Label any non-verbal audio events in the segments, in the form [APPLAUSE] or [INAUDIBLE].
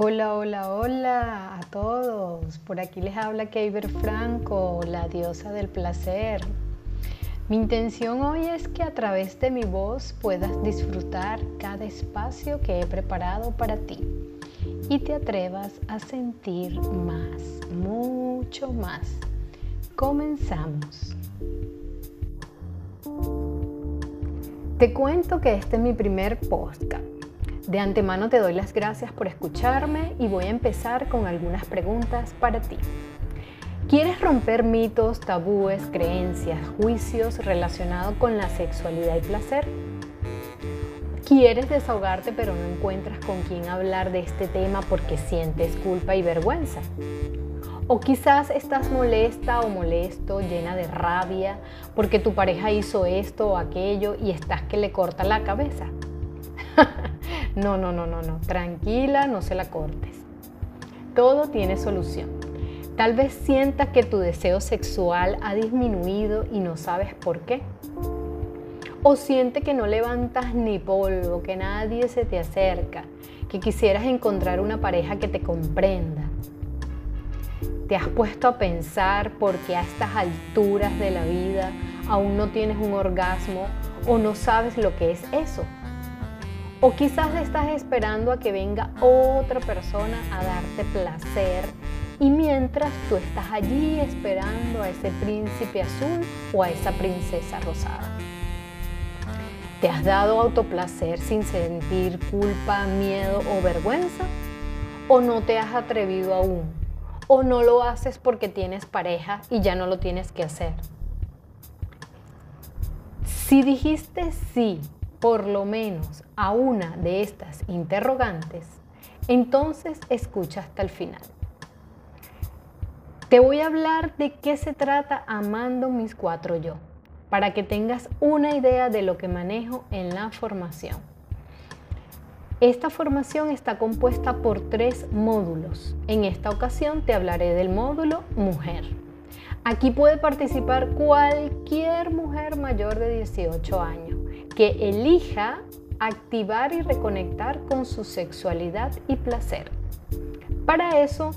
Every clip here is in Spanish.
Hola, hola, hola a todos. Por aquí les habla Keiber Franco, la diosa del placer. Mi intención hoy es que a través de mi voz puedas disfrutar cada espacio que he preparado para ti y te atrevas a sentir más, mucho más. Comenzamos. Te cuento que este es mi primer podcast de antemano te doy las gracias por escucharme y voy a empezar con algunas preguntas para ti. ¿Quieres romper mitos, tabúes, creencias, juicios relacionados con la sexualidad y placer? ¿Quieres desahogarte pero no encuentras con quién hablar de este tema porque sientes culpa y vergüenza? O quizás estás molesta o molesto, llena de rabia porque tu pareja hizo esto o aquello y estás que le corta la cabeza. [LAUGHS] No, no, no, no, no. Tranquila, no se la cortes. Todo tiene solución. Tal vez sientas que tu deseo sexual ha disminuido y no sabes por qué. O siente que no levantas ni polvo, que nadie se te acerca, que quisieras encontrar una pareja que te comprenda. ¿Te has puesto a pensar por qué a estas alturas de la vida aún no tienes un orgasmo o no sabes lo que es eso? O quizás estás esperando a que venga otra persona a darte placer y mientras tú estás allí esperando a ese príncipe azul o a esa princesa rosada. ¿Te has dado autoplacer sin sentir culpa, miedo o vergüenza? ¿O no te has atrevido aún? ¿O no lo haces porque tienes pareja y ya no lo tienes que hacer? Si dijiste sí por lo menos a una de estas interrogantes, entonces escucha hasta el final. Te voy a hablar de qué se trata amando mis cuatro yo, para que tengas una idea de lo que manejo en la formación. Esta formación está compuesta por tres módulos. En esta ocasión te hablaré del módulo mujer. Aquí puede participar cualquier mujer mayor de 18 años que elija activar y reconectar con su sexualidad y placer. Para eso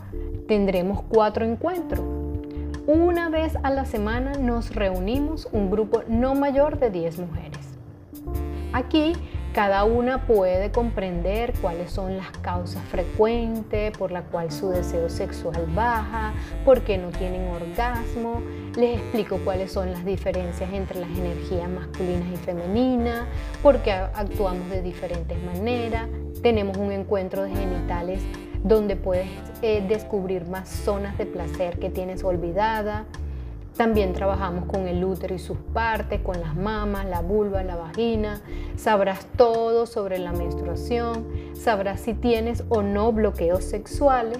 tendremos cuatro encuentros. Una vez a la semana nos reunimos un grupo no mayor de 10 mujeres. Aquí cada una puede comprender cuáles son las causas frecuentes por la cual su deseo sexual baja, por qué no tienen orgasmo. Les explico cuáles son las diferencias entre las energías masculinas y femeninas, por qué actuamos de diferentes maneras. Tenemos un encuentro de genitales donde puedes eh, descubrir más zonas de placer que tienes olvidada. También trabajamos con el útero y sus partes, con las mamas, la vulva, la vagina. Sabrás todo sobre la menstruación, sabrás si tienes o no bloqueos sexuales,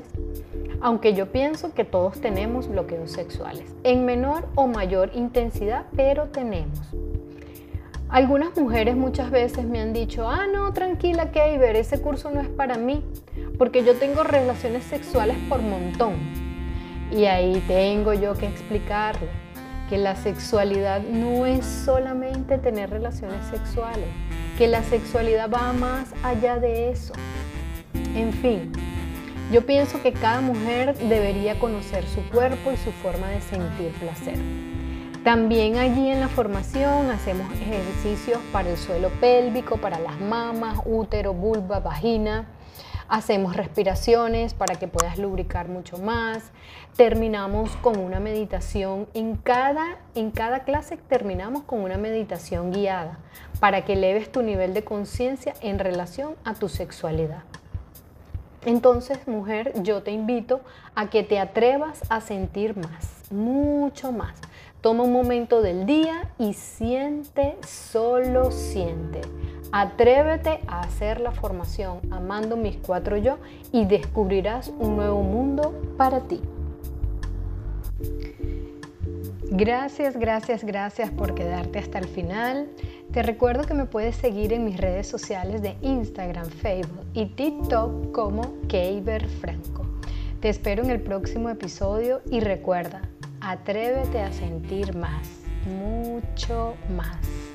aunque yo pienso que todos tenemos bloqueos sexuales, en menor o mayor intensidad, pero tenemos. Algunas mujeres muchas veces me han dicho, ah, no, tranquila, Keiber, ese curso no es para mí, porque yo tengo relaciones sexuales por montón. Y ahí tengo yo que explicarle que la sexualidad no es solamente tener relaciones sexuales, que la sexualidad va más allá de eso. En fin, yo pienso que cada mujer debería conocer su cuerpo y su forma de sentir placer. También allí en la formación hacemos ejercicios para el suelo pélvico, para las mamas, útero, vulva, vagina Hacemos respiraciones para que puedas lubricar mucho más. Terminamos con una meditación. En cada, en cada clase terminamos con una meditación guiada para que eleves tu nivel de conciencia en relación a tu sexualidad. Entonces, mujer, yo te invito a que te atrevas a sentir más, mucho más. Toma un momento del día y siente, solo siente. Atrévete a hacer la formación amando mis cuatro yo y descubrirás un nuevo mundo para ti. Gracias, gracias, gracias por quedarte hasta el final. Te recuerdo que me puedes seguir en mis redes sociales de Instagram, Facebook y TikTok como Keiber Franco. Te espero en el próximo episodio y recuerda, atrévete a sentir más, mucho más.